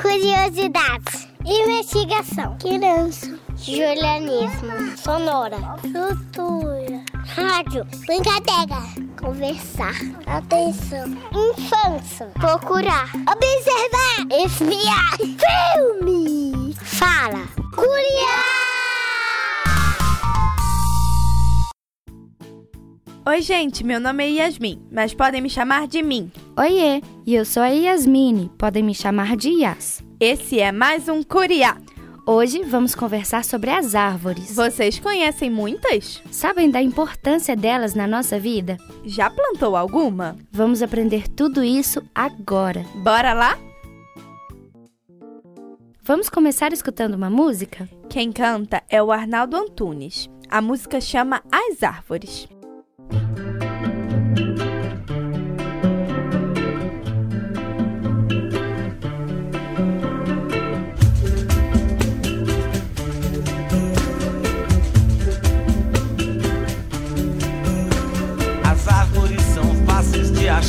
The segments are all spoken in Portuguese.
Curiosidades. Investigação. Criança. Julianismo. Sonora. Cultura. Rádio. Brincadeira. Conversar. Atenção. Infância. Procurar. Observar. Espiar. Filme. Fala. Curiar. Oi, gente, meu nome é Yasmin, mas podem me chamar de Mim. Oiê, e eu sou a Yasmine, podem me chamar de Yas. Esse é mais um Curiá. Hoje vamos conversar sobre as árvores. Vocês conhecem muitas? Sabem da importância delas na nossa vida? Já plantou alguma? Vamos aprender tudo isso agora. Bora lá? Vamos começar escutando uma música? Quem canta é o Arnaldo Antunes. A música chama As Árvores.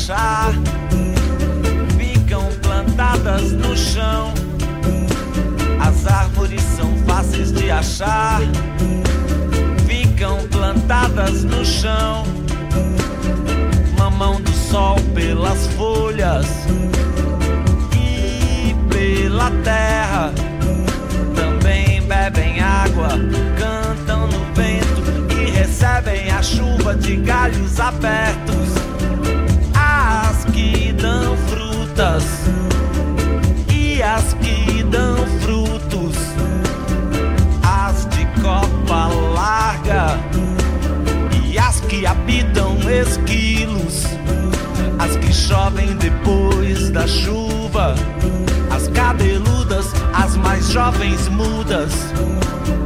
Achar, ficam plantadas no chão. As árvores são fáceis de achar, ficam plantadas no chão. Mamão do sol pelas folhas e pela terra. Também bebem água, cantam no vento e recebem a chuva de galhos abertos. Chovem depois da chuva. As cabeludas, as mais jovens mudas.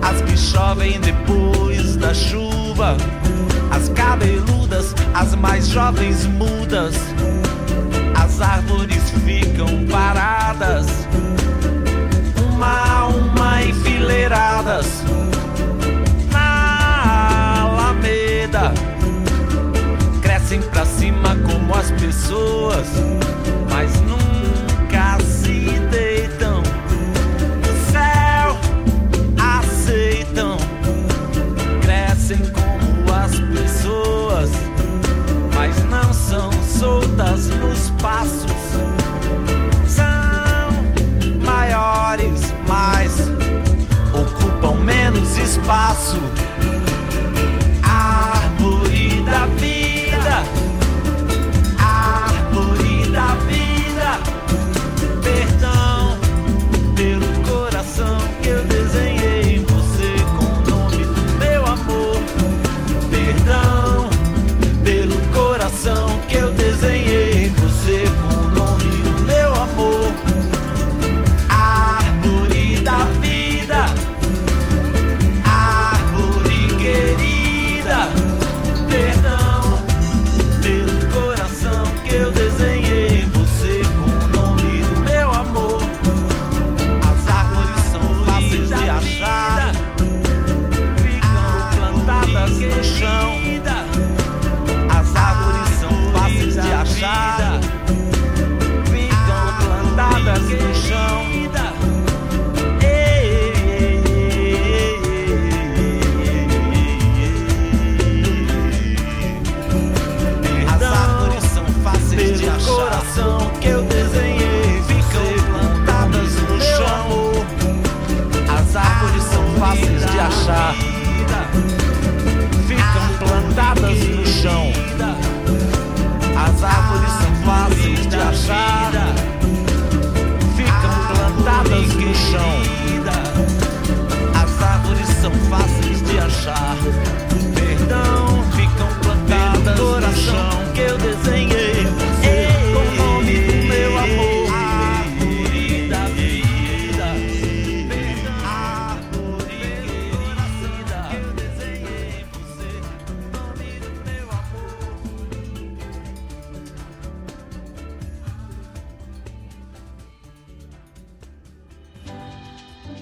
As que chovem depois da chuva. As cabeludas, as mais jovens mudas. As árvores ficam paradas, uma a uma enfileiradas.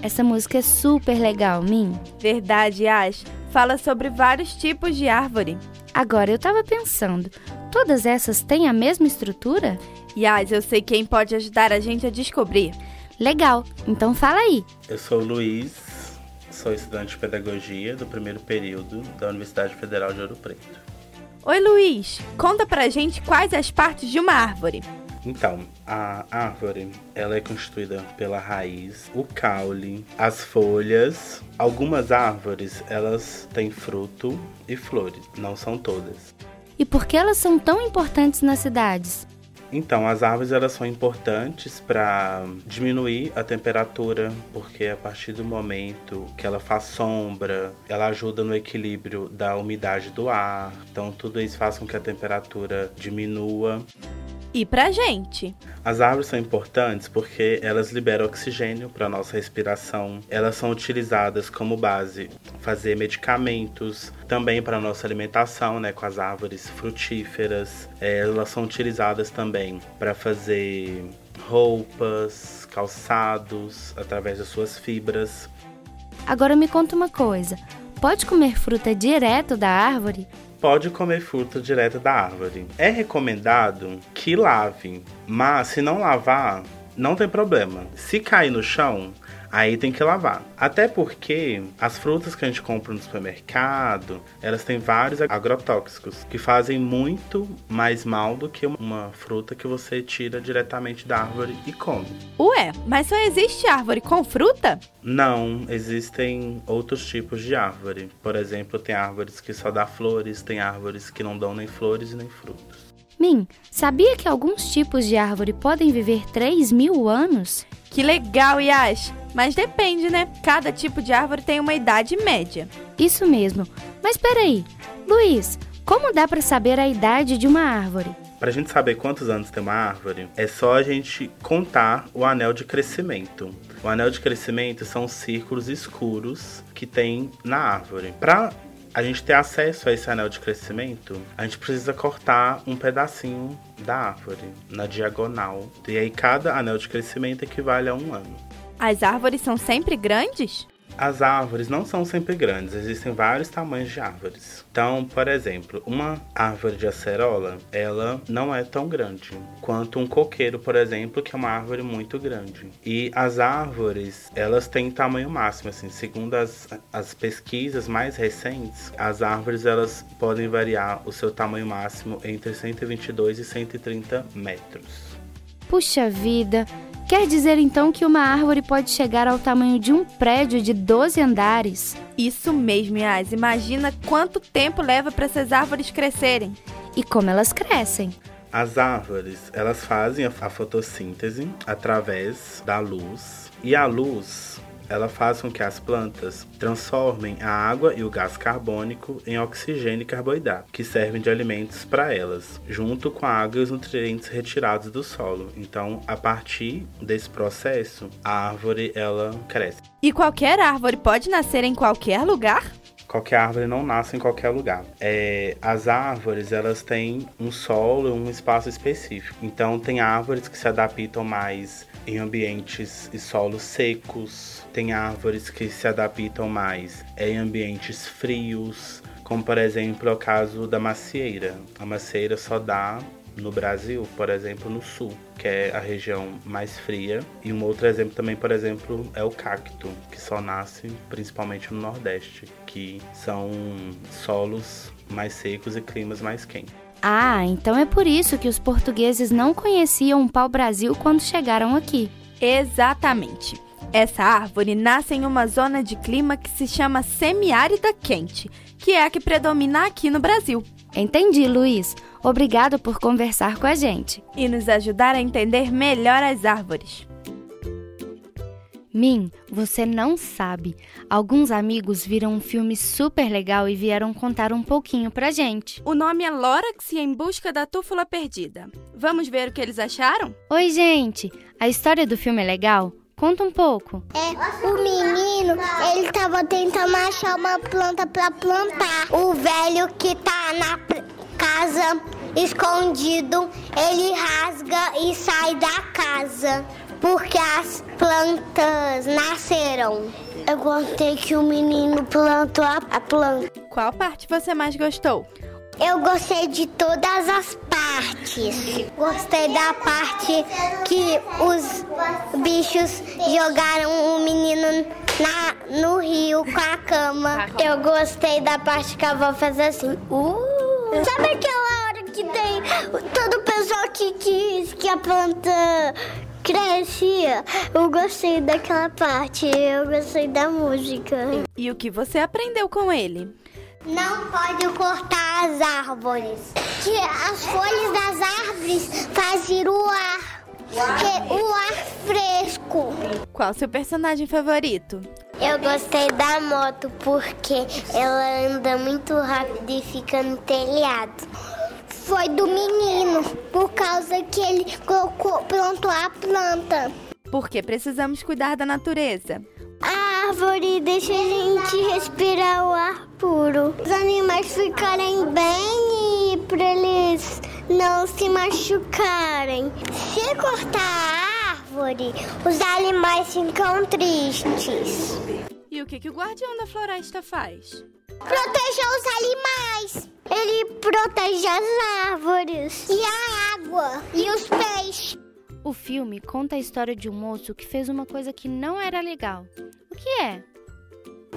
Essa música é super legal, Min. Verdade, Yas. Fala sobre vários tipos de árvore. Agora eu tava pensando, todas essas têm a mesma estrutura? Yas, eu sei quem pode ajudar a gente a descobrir. Legal, então fala aí. Eu sou o Luiz, sou estudante de pedagogia do primeiro período da Universidade Federal de Ouro Preto. Oi, Luiz. Conta pra gente quais as partes de uma árvore. Então, a árvore, ela é constituída pela raiz, o caule, as folhas. Algumas árvores, elas têm fruto e flores, não são todas. E por que elas são tão importantes nas cidades? Então, as árvores elas são importantes para diminuir a temperatura, porque a partir do momento que ela faz sombra, ela ajuda no equilíbrio da umidade do ar. Então, tudo isso faz com que a temperatura diminua. E pra gente? As árvores são importantes porque elas liberam oxigênio para nossa respiração. Elas são utilizadas como base fazer medicamentos, também para nossa alimentação, né, com as árvores frutíferas. É, elas são utilizadas também para fazer roupas, calçados, através das suas fibras. Agora me conta uma coisa: pode comer fruta direto da árvore? Pode comer fruta direto da árvore. É recomendado que lave, mas se não lavar, não tem problema. Se cair no chão, aí tem que lavar. Até porque as frutas que a gente compra no supermercado, elas têm vários agrotóxicos que fazem muito mais mal do que uma fruta que você tira diretamente da árvore e come. Ué, mas só existe árvore com fruta? Não, existem outros tipos de árvore. Por exemplo, tem árvores que só dá flores, tem árvores que não dão nem flores e nem frutos. Min, sabia que alguns tipos de árvore podem viver 3 mil anos? Que legal, Yas! Mas depende, né? Cada tipo de árvore tem uma idade média. Isso mesmo. Mas peraí, Luiz, como dá para saber a idade de uma árvore? Para a gente saber quantos anos tem uma árvore, é só a gente contar o anel de crescimento. O anel de crescimento são círculos escuros que tem na árvore. Para a gente ter acesso a esse anel de crescimento, a gente precisa cortar um pedacinho da árvore na diagonal. E aí cada anel de crescimento equivale a um ano. As árvores são sempre grandes? As árvores não são sempre grandes, existem vários tamanhos de árvores. Então, por exemplo, uma árvore de acerola, ela não é tão grande quanto um coqueiro, por exemplo, que é uma árvore muito grande. E as árvores, elas têm tamanho máximo, assim, segundo as, as pesquisas mais recentes, as árvores elas podem variar o seu tamanho máximo entre 122 e 130 metros. Puxa vida, Quer dizer então que uma árvore pode chegar ao tamanho de um prédio de 12 andares? Isso mesmo, Yas. Imagina quanto tempo leva para essas árvores crescerem. E como elas crescem. As árvores, elas fazem a fotossíntese através da luz. E a luz, ela faz com que as plantas transformem a água e o gás carbônico em oxigênio e carboidrato, que servem de alimentos para elas, junto com a água e os nutrientes retirados do solo. Então, a partir desse processo, a árvore ela cresce. E qualquer árvore pode nascer em qualquer lugar? Qualquer árvore não nasce em qualquer lugar. É, as árvores elas têm um solo, um espaço específico. Então tem árvores que se adaptam mais em ambientes e solos secos. Tem árvores que se adaptam mais em ambientes frios, como por exemplo é o caso da macieira. A macieira só dá no Brasil, por exemplo, no sul, que é a região mais fria. E um outro exemplo também, por exemplo, é o cacto, que só nasce principalmente no Nordeste, que são solos mais secos e climas mais quentes. Ah, então é por isso que os portugueses não conheciam o pau-brasil quando chegaram aqui. Exatamente. Essa árvore nasce em uma zona de clima que se chama semiárida quente, que é a que predomina aqui no Brasil. Entendi, Luiz. Obrigado por conversar com a gente e nos ajudar a entender melhor as árvores. Min, você não sabe. Alguns amigos viram um filme super legal e vieram contar um pouquinho pra gente. O nome é Lorax e em busca da túfula perdida. Vamos ver o que eles acharam? Oi, gente. A história do filme é legal? Conta um pouco. É, o menino, tava tentando achar uma planta para plantar. O velho que tá na casa escondido, ele rasga e sai da casa porque as plantas nasceram. Eu gostei que o menino plantou a, planta. Qual parte você mais gostou? Eu gostei de todas as partes. Gostei da parte que os bichos jogaram o menino na, no rio com a cama. Eu gostei da parte que a avó fez assim. Uh! Sabe aquela hora que tem todo o pessoal que quis que a planta crescia? Eu gostei daquela parte. Eu gostei da música. E o que você aprendeu com ele? Não pode cortar as árvores. Que as folhas das árvores fazem o ar. O ar fresco. Qual seu personagem favorito? Eu gostei da moto porque ela anda muito rápido e fica no telhado. Foi do menino, por causa que ele colocou, plantou a planta. Porque precisamos cuidar da natureza. A árvore deixa a gente respirar o ar puro. Os animais ficarem bem e para eles não se machucarem. Se cortar a árvore, os animais ficam tristes. E o que, que o guardião da floresta faz? Proteger os animais. Ele protege as árvores e a água e os peixes. O filme conta a história de um moço que fez uma coisa que não era legal. O que é?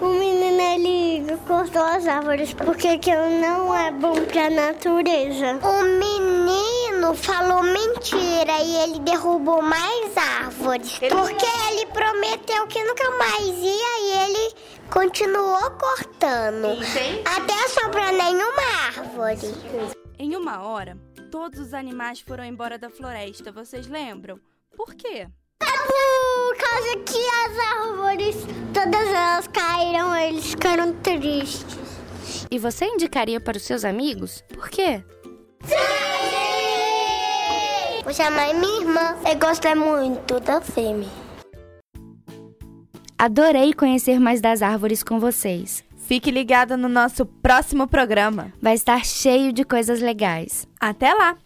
O menino ele cortou as árvores porque aquilo não é bom pra natureza. O menino falou mentira e ele derrubou mais árvores. Porque ele prometeu que nunca mais ia e ele continuou cortando. Até sobrar nenhuma árvore. Em uma hora, todos os animais foram embora da floresta, vocês lembram? Por quê? É por causa que as árvores, todas elas caíram, eles ficaram tristes. E você indicaria para os seus amigos? Por quê? Vou chamar minha irmã. Eu gostei muito do filme. Adorei conhecer mais das árvores com vocês. Fique ligado no nosso próximo programa. Vai estar cheio de coisas legais. Até lá!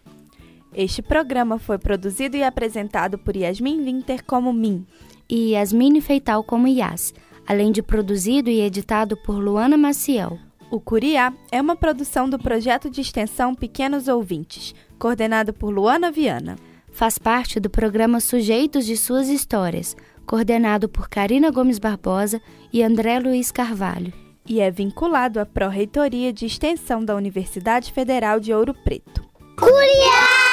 Este programa foi produzido e apresentado por Yasmin Winter como Min. E Yasmine Feital como Yas, além de produzido e editado por Luana Maciel. O Curiá é uma produção do projeto de extensão Pequenos Ouvintes, coordenado por Luana Viana. Faz parte do programa Sujeitos de Suas Histórias, coordenado por Karina Gomes Barbosa e André Luiz Carvalho. E é vinculado à Pró-Reitoria de Extensão da Universidade Federal de Ouro Preto. Curiá!